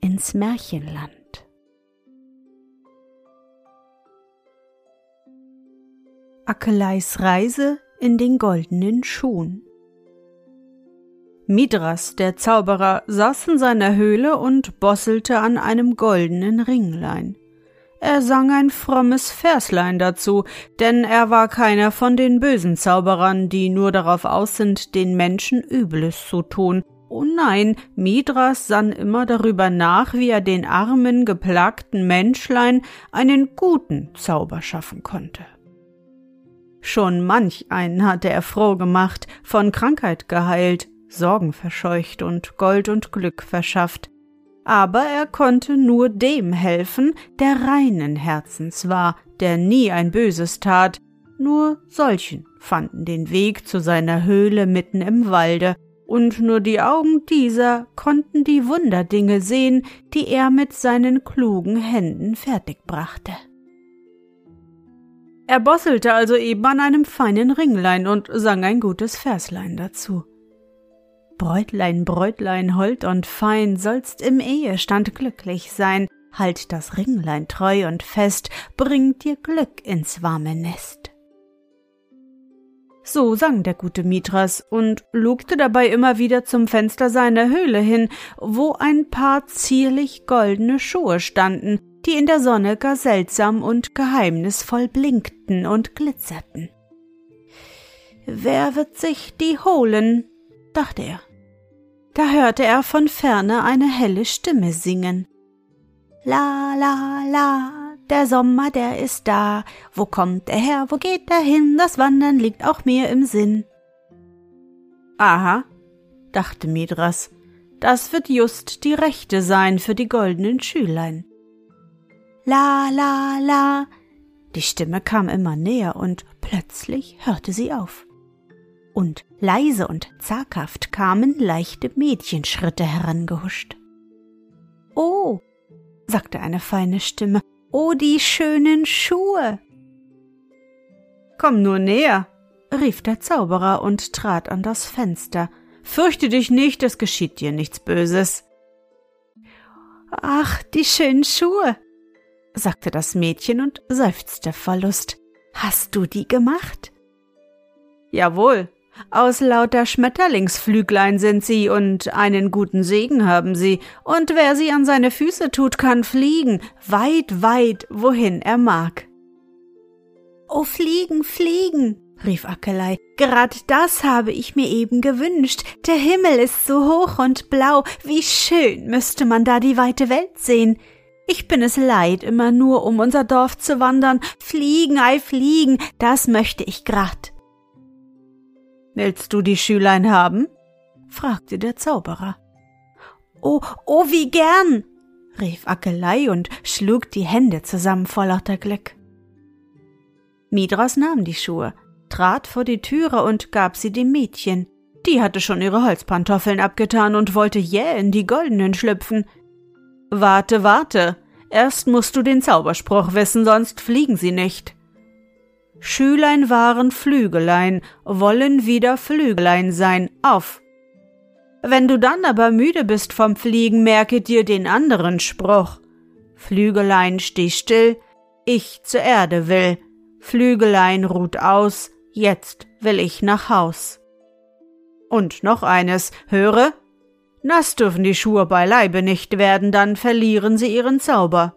ins Märchenland. Akeleis Reise in den goldenen Schuhen. Midras, der Zauberer, saß in seiner Höhle und bosselte an einem goldenen Ringlein. Er sang ein frommes Verslein dazu, denn er war keiner von den bösen Zauberern, die nur darauf aus sind, den Menschen Übles zu tun Oh nein, Midras sann immer darüber nach, wie er den armen, geplagten Menschlein einen guten Zauber schaffen konnte. Schon manch einen hatte er froh gemacht, von Krankheit geheilt, Sorgen verscheucht und Gold und Glück verschafft, aber er konnte nur dem helfen, der reinen Herzens war, der nie ein Böses tat, nur solchen fanden den Weg zu seiner Höhle mitten im Walde, und nur die Augen dieser konnten die Wunderdinge sehen, die er mit seinen klugen Händen fertigbrachte. Er bosselte also eben an einem feinen Ringlein und sang ein gutes Verslein dazu. Bräutlein, Bräutlein, hold und fein, sollst im Ehestand glücklich sein, halt das Ringlein treu und fest, bringt dir Glück ins warme Nest. So sang der gute Mitras und lugte dabei immer wieder zum Fenster seiner Höhle hin, wo ein paar zierlich goldene Schuhe standen, die in der Sonne gar seltsam und geheimnisvoll blinkten und glitzerten. Wer wird sich die holen? dachte er. Da hörte er von ferne eine helle Stimme singen. La la la, der Sommer, der ist da. Wo kommt er her, wo geht er hin? Das Wandern liegt auch mir im Sinn. Aha, dachte Midras, das wird just die Rechte sein für die goldenen Schülein. La, la, la. Die Stimme kam immer näher und plötzlich hörte sie auf. Und leise und zaghaft kamen leichte Mädchenschritte herangehuscht. Oh, sagte eine feine Stimme, Oh, die schönen Schuhe. Komm nur näher, rief der Zauberer und trat an das Fenster. Fürchte dich nicht, es geschieht dir nichts Böses. Ach, die schönen Schuhe, sagte das Mädchen und seufzte vor Lust. Hast du die gemacht? Jawohl, aus lauter Schmetterlingsflüglein sind sie und einen guten Segen haben sie, und wer sie an seine Füße tut, kann fliegen, weit, weit, wohin er mag. Oh, fliegen, fliegen, rief Ackelei, gerad das habe ich mir eben gewünscht. Der Himmel ist so hoch und blau, wie schön müsste man da die weite Welt sehen. Ich bin es leid, immer nur um unser Dorf zu wandern. Fliegen, ei fliegen, das möchte ich grad. Willst du die Schülein haben? fragte der Zauberer. Oh, oh, wie gern! rief Ackelei und schlug die Hände zusammen vor lauter Glück. Midras nahm die Schuhe, trat vor die Türe und gab sie dem Mädchen. Die hatte schon ihre Holzpantoffeln abgetan und wollte jäh in die goldenen schlüpfen. Warte, warte, erst musst du den Zauberspruch wissen, sonst fliegen sie nicht. Schülein waren Flügelein, wollen wieder Flügelein sein, auf. Wenn du dann aber müde bist vom Fliegen, merke dir den anderen Spruch. Flügelein, steh still, ich zur Erde will. Flügelein ruht aus, jetzt will ich nach Haus. Und noch eines, höre, nass dürfen die Schuhe beileibe nicht werden, dann verlieren sie ihren Zauber.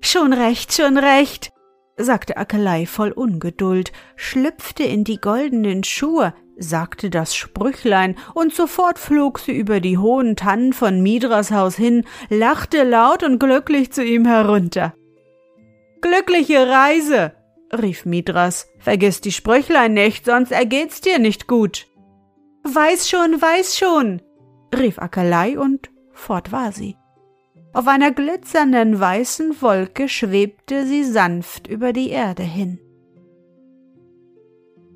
Schon recht, schon recht, sagte Akelei voll Ungeduld, schlüpfte in die goldenen Schuhe, sagte das Sprüchlein, und sofort flog sie über die hohen Tannen von Midras Haus hin, lachte laut und glücklich zu ihm herunter. Glückliche Reise, rief Midras, vergiss die Sprüchlein nicht, sonst ergeht's dir nicht gut. Weiß schon, weiß schon, rief Akelei und fort war sie. Auf einer glitzernden weißen Wolke schwebte sie sanft über die Erde hin.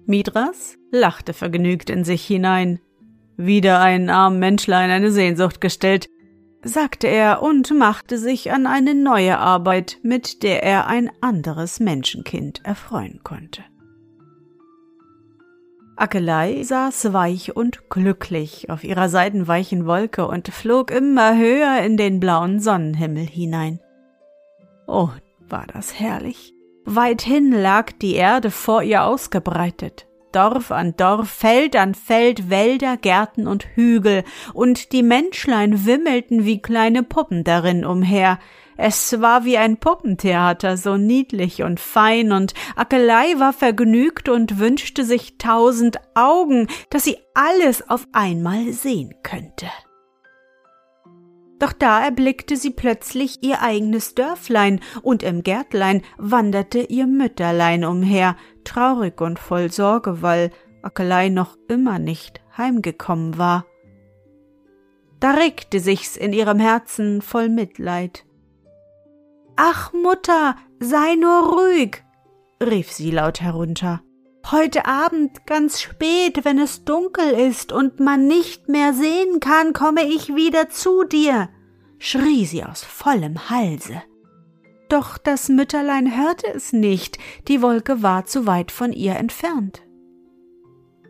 Midras lachte vergnügt in sich hinein. Wieder ein arm Menschlein eine Sehnsucht gestellt, sagte er und machte sich an eine neue Arbeit, mit der er ein anderes Menschenkind erfreuen konnte. Akelei saß weich und glücklich auf ihrer seidenweichen Wolke und flog immer höher in den blauen Sonnenhimmel hinein. Oh, war das herrlich. Weithin lag die Erde vor ihr ausgebreitet. Dorf an Dorf, Feld an Feld, Wälder, Gärten und Hügel, und die Menschlein wimmelten wie kleine Puppen darin umher, es war wie ein Puppentheater, so niedlich und fein, und Akelei war vergnügt und wünschte sich tausend Augen, dass sie alles auf einmal sehen könnte. Doch da erblickte sie plötzlich ihr eigenes Dörflein, und im Gärtlein wanderte ihr Mütterlein umher, traurig und voll Sorge, weil Akelei noch immer nicht heimgekommen war. Da regte sich's in ihrem Herzen voll Mitleid. Ach, Mutter, sei nur ruhig, rief sie laut herunter. Heute Abend ganz spät, wenn es dunkel ist und man nicht mehr sehen kann, komme ich wieder zu dir, schrie sie aus vollem Halse. Doch das Mütterlein hörte es nicht, die Wolke war zu weit von ihr entfernt.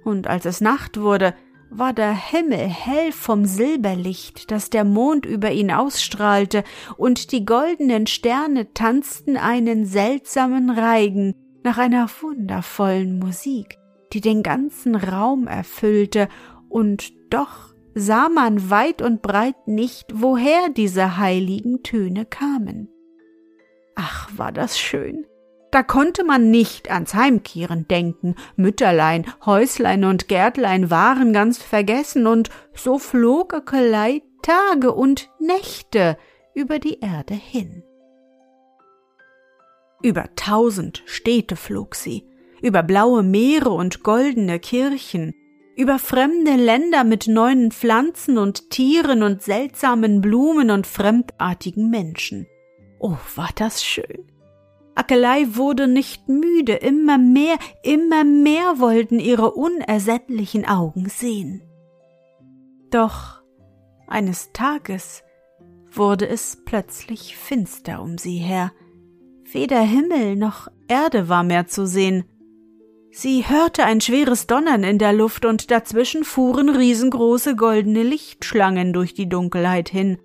Und als es Nacht wurde, war der Himmel hell vom Silberlicht, das der Mond über ihn ausstrahlte, und die goldenen Sterne tanzten einen seltsamen Reigen nach einer wundervollen Musik, die den ganzen Raum erfüllte, und doch sah man weit und breit nicht, woher diese heiligen Töne kamen. Ach, war das schön. Da konnte man nicht ans Heimkehren denken, Mütterlein, Häuslein und Gärtlein waren ganz vergessen, und so flog Öckelei Tage und Nächte über die Erde hin. Über tausend Städte flog sie, über blaue Meere und goldene Kirchen, über fremde Länder mit neuen Pflanzen und Tieren und seltsamen Blumen und fremdartigen Menschen. Oh, war das schön. Akelei wurde nicht müde, immer mehr, immer mehr wollten ihre unersättlichen Augen sehen. Doch eines Tages wurde es plötzlich finster um sie her. Weder Himmel noch Erde war mehr zu sehen. Sie hörte ein schweres Donnern in der Luft und dazwischen fuhren riesengroße goldene Lichtschlangen durch die Dunkelheit hin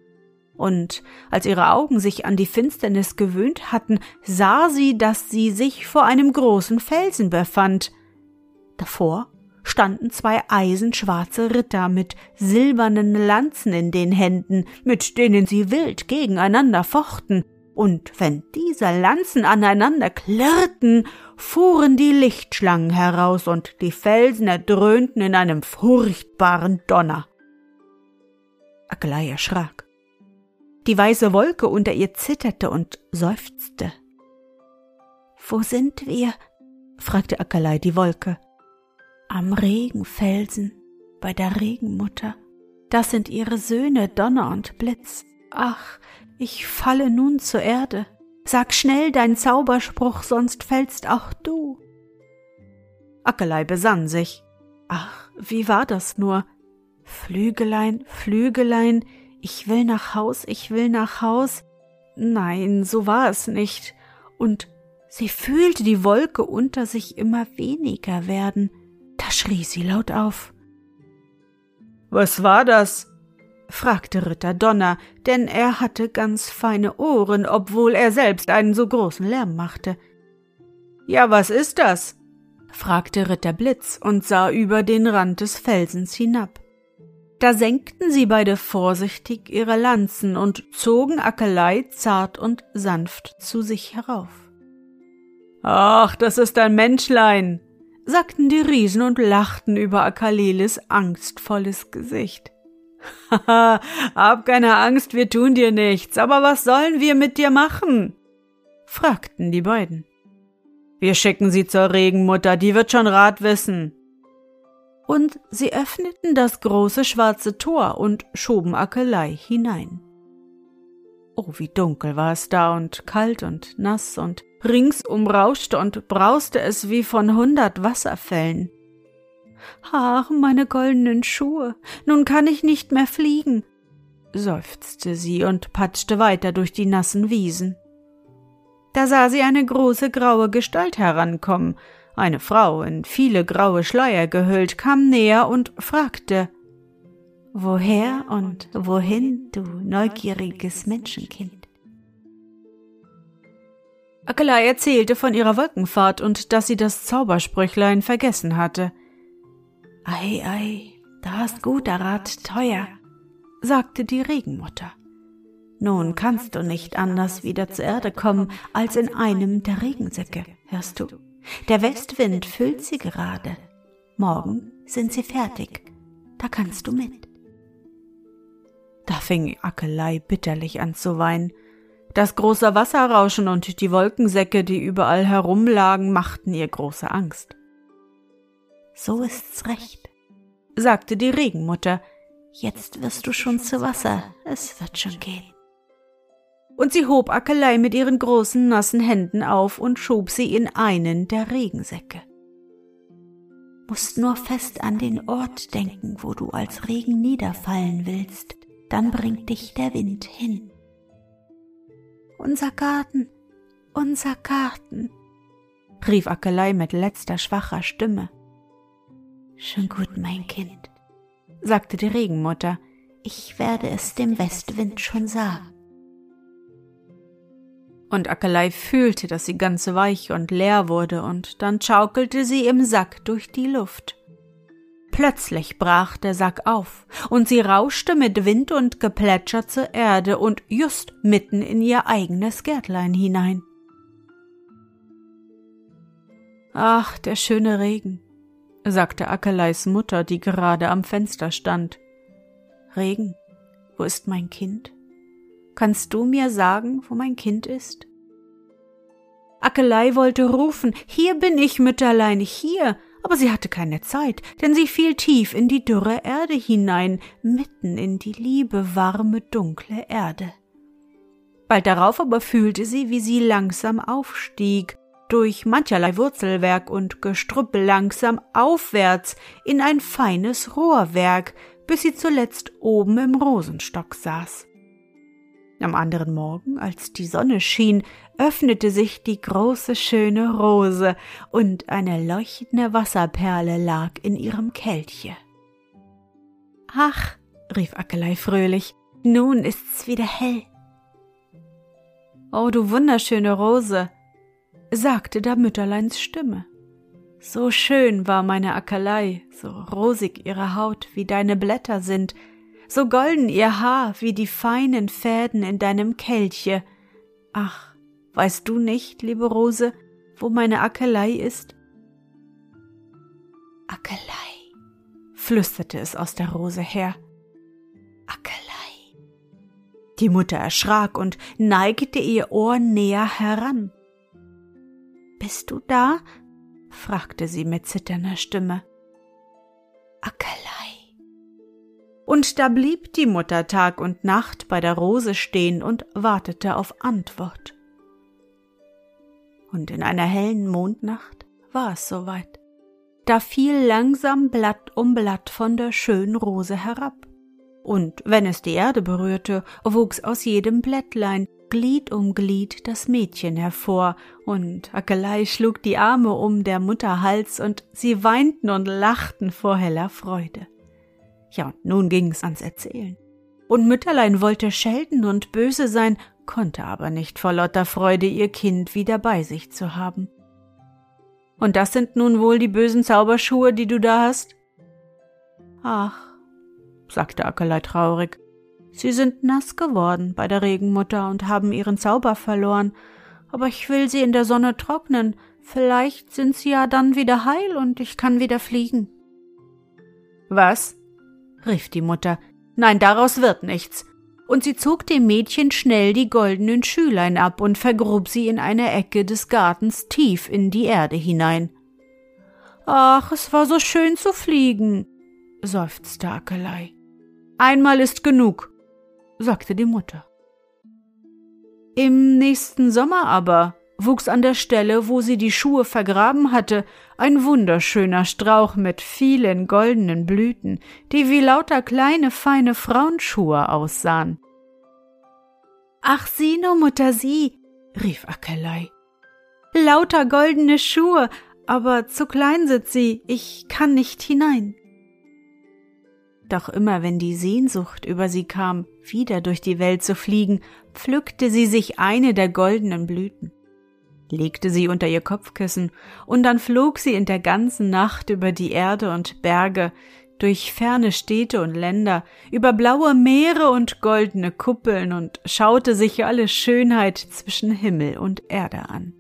und als ihre Augen sich an die Finsternis gewöhnt hatten, sah sie, dass sie sich vor einem großen Felsen befand. Davor standen zwei eisenschwarze Ritter mit silbernen Lanzen in den Händen, mit denen sie wild gegeneinander fochten, und wenn diese Lanzen aneinander klirrten, fuhren die Lichtschlangen heraus und die Felsen erdröhnten in einem furchtbaren Donner. Aglaya erschrak. Die weiße Wolke unter ihr zitterte und seufzte. Wo sind wir? fragte Akalei die Wolke. Am Regenfelsen, bei der Regenmutter. Das sind ihre Söhne Donner und Blitz. Ach, ich falle nun zur Erde. Sag schnell dein Zauberspruch, sonst fällst auch du. Ackelei besann sich. Ach, wie war das nur? Flügelein, Flügelein, ich will nach Haus, ich will nach Haus. Nein, so war es nicht. Und sie fühlte die Wolke unter sich immer weniger werden. Da schrie sie laut auf. Was war das? fragte Ritter Donner, denn er hatte ganz feine Ohren, obwohl er selbst einen so großen Lärm machte. Ja, was ist das? fragte Ritter Blitz und sah über den Rand des Felsens hinab. Da senkten sie beide vorsichtig ihre Lanzen und zogen Akelei zart und sanft zu sich herauf. Ach, das ist ein Menschlein, sagten die Riesen und lachten über Akaleles angstvolles Gesicht. Haha, hab keine Angst, wir tun dir nichts, aber was sollen wir mit dir machen? fragten die beiden. Wir schicken sie zur Regenmutter, die wird schon Rat wissen. Und sie öffneten das große schwarze Tor und schoben Akelei hinein. Oh, wie dunkel war es da und kalt und nass und ringsum rauschte und brauste es wie von hundert Wasserfällen. Ach, meine goldenen Schuhe, nun kann ich nicht mehr fliegen, seufzte sie und patschte weiter durch die nassen Wiesen. Da sah sie eine große graue Gestalt herankommen, eine Frau in viele graue Schleier gehüllt, kam näher und fragte Woher und wohin, du neugieriges Menschenkind? Akelei erzählte von ihrer Wolkenfahrt und dass sie das Zaubersprüchlein vergessen hatte. Ei, ei, da ist guter Rat teuer, sagte die Regenmutter. Nun kannst du nicht anders wieder zur Erde kommen als in einem der Regensäcke, hörst du? Der Westwind füllt sie gerade. Morgen sind sie fertig. Da kannst du mit. Da fing Akelei bitterlich an zu weinen. Das große Wasserrauschen und die Wolkensäcke, die überall herumlagen, machten ihr große Angst. So ist's recht, sagte die Regenmutter. Jetzt wirst du schon zu Wasser, es wird schon gehen. Und sie hob Akelei mit ihren großen nassen Händen auf und schob sie in einen der Regensäcke. Musst nur fest an den Ort denken, wo du als Regen niederfallen willst, dann bringt dich der Wind hin. Unser Garten, unser Garten, rief Akelei mit letzter schwacher Stimme. Schon gut, mein Kind, sagte die Regenmutter, ich werde es dem Westwind schon sagen. Und Akelei fühlte, dass sie ganz weich und leer wurde, und dann schaukelte sie im Sack durch die Luft. Plötzlich brach der Sack auf, und sie rauschte mit Wind und Geplätscher zur Erde und just mitten in ihr eigenes Gärtlein hinein. Ach, der schöne Regen, sagte Akeleis Mutter, die gerade am Fenster stand. Regen, wo ist mein Kind? Kannst du mir sagen, wo mein Kind ist? Akelei wollte rufen, hier bin ich, Mütterlein, hier, aber sie hatte keine Zeit, denn sie fiel tief in die dürre Erde hinein, mitten in die liebe, warme, dunkle Erde. Bald darauf aber fühlte sie, wie sie langsam aufstieg, durch mancherlei Wurzelwerk und Gestrüpp langsam aufwärts in ein feines Rohrwerk, bis sie zuletzt oben im Rosenstock saß. Am anderen Morgen, als die Sonne schien, öffnete sich die große schöne Rose, und eine leuchtende Wasserperle lag in ihrem Kelche. Ach, rief Ackelei fröhlich, nun ist's wieder hell. Oh, du wunderschöne Rose, sagte da Mütterleins Stimme. So schön war meine Ackerlei, so rosig ihre Haut, wie deine Blätter sind, so golden ihr Haar wie die feinen Fäden in deinem Kelche. Ach, weißt du nicht, liebe Rose, wo meine Ackerlei ist? Ackerlei, flüsterte es aus der Rose her. Ackerlei. Die Mutter erschrak und neigte ihr Ohr näher heran. Bist du da? fragte sie mit zitternder Stimme. Ackerlei. Und da blieb die Mutter Tag und Nacht bei der Rose stehen und wartete auf Antwort. Und in einer hellen Mondnacht war es soweit. Da fiel langsam Blatt um Blatt von der schönen Rose herab. Und wenn es die Erde berührte, wuchs aus jedem Blättlein Glied um Glied das Mädchen hervor, und Akelei schlug die Arme um der Mutter Hals, und sie weinten und lachten vor heller Freude. Ja, und nun ging's ans Erzählen. Und Mütterlein wollte schelten und böse sein, konnte aber nicht vor lauter Freude ihr Kind wieder bei sich zu haben. Und das sind nun wohl die bösen Zauberschuhe, die du da hast? Ach, sagte Ackerlei traurig. Sie sind nass geworden bei der Regenmutter und haben ihren Zauber verloren. Aber ich will sie in der Sonne trocknen. Vielleicht sind sie ja dann wieder heil und ich kann wieder fliegen. Was? Rief die Mutter. Nein, daraus wird nichts. Und sie zog dem Mädchen schnell die goldenen Schülein ab und vergrub sie in eine Ecke des Gartens tief in die Erde hinein. Ach, es war so schön zu fliegen, seufzte Ackelei. Einmal ist genug, sagte die Mutter. Im nächsten Sommer aber wuchs an der Stelle, wo sie die Schuhe vergraben hatte, ein wunderschöner Strauch mit vielen goldenen Blüten, die wie lauter kleine feine Frauenschuhe aussahen. Ach, sieh nur, Mutter, sieh, rief Ackelei. Lauter goldene Schuhe, aber zu klein sind sie, ich kann nicht hinein. Doch immer wenn die Sehnsucht über sie kam, wieder durch die Welt zu fliegen, pflückte sie sich eine der goldenen Blüten, legte sie unter ihr Kopfkissen, und dann flog sie in der ganzen Nacht über die Erde und Berge, durch ferne Städte und Länder, über blaue Meere und goldene Kuppeln und schaute sich alle Schönheit zwischen Himmel und Erde an.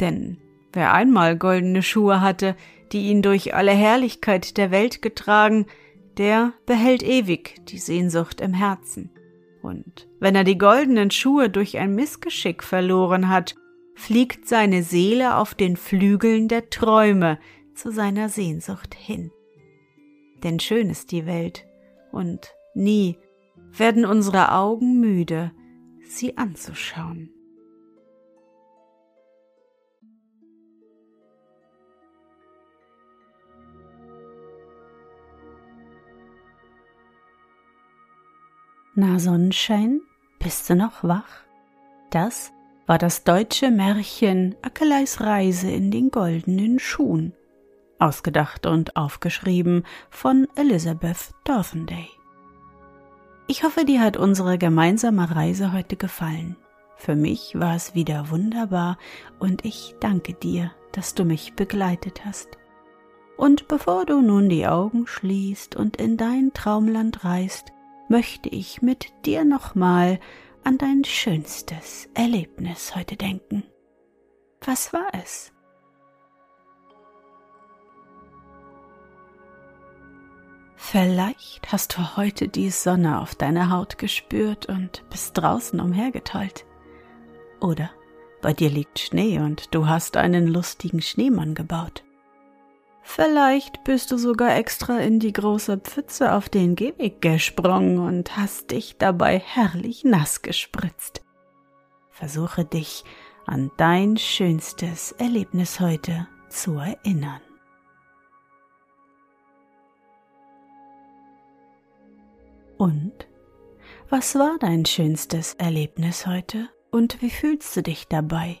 Denn wer einmal goldene Schuhe hatte, die ihn durch alle Herrlichkeit der Welt getragen, der behält ewig die Sehnsucht im Herzen. Und wenn er die goldenen Schuhe durch ein Missgeschick verloren hat, fliegt seine Seele auf den Flügeln der Träume zu seiner Sehnsucht hin. Denn schön ist die Welt, und nie werden unsere Augen müde, sie anzuschauen. Na Sonnenschein, bist du noch wach? Das war das deutsche Märchen Ackeleis Reise in den goldenen Schuhen, ausgedacht und aufgeschrieben von Elizabeth Dorthenday. Ich hoffe, dir hat unsere gemeinsame Reise heute gefallen. Für mich war es wieder wunderbar und ich danke dir, dass du mich begleitet hast. Und bevor du nun die Augen schließt und in dein Traumland reist, möchte ich mit dir nochmal an dein schönstes Erlebnis heute denken. Was war es? Vielleicht hast du heute die Sonne auf deiner Haut gespürt und bist draußen umhergetollt. Oder bei dir liegt Schnee und du hast einen lustigen Schneemann gebaut. Vielleicht bist du sogar extra in die große Pfütze auf den Gehweg gesprungen und hast dich dabei herrlich nass gespritzt. Versuche dich an dein schönstes Erlebnis heute zu erinnern. Und was war dein schönstes Erlebnis heute und wie fühlst du dich dabei?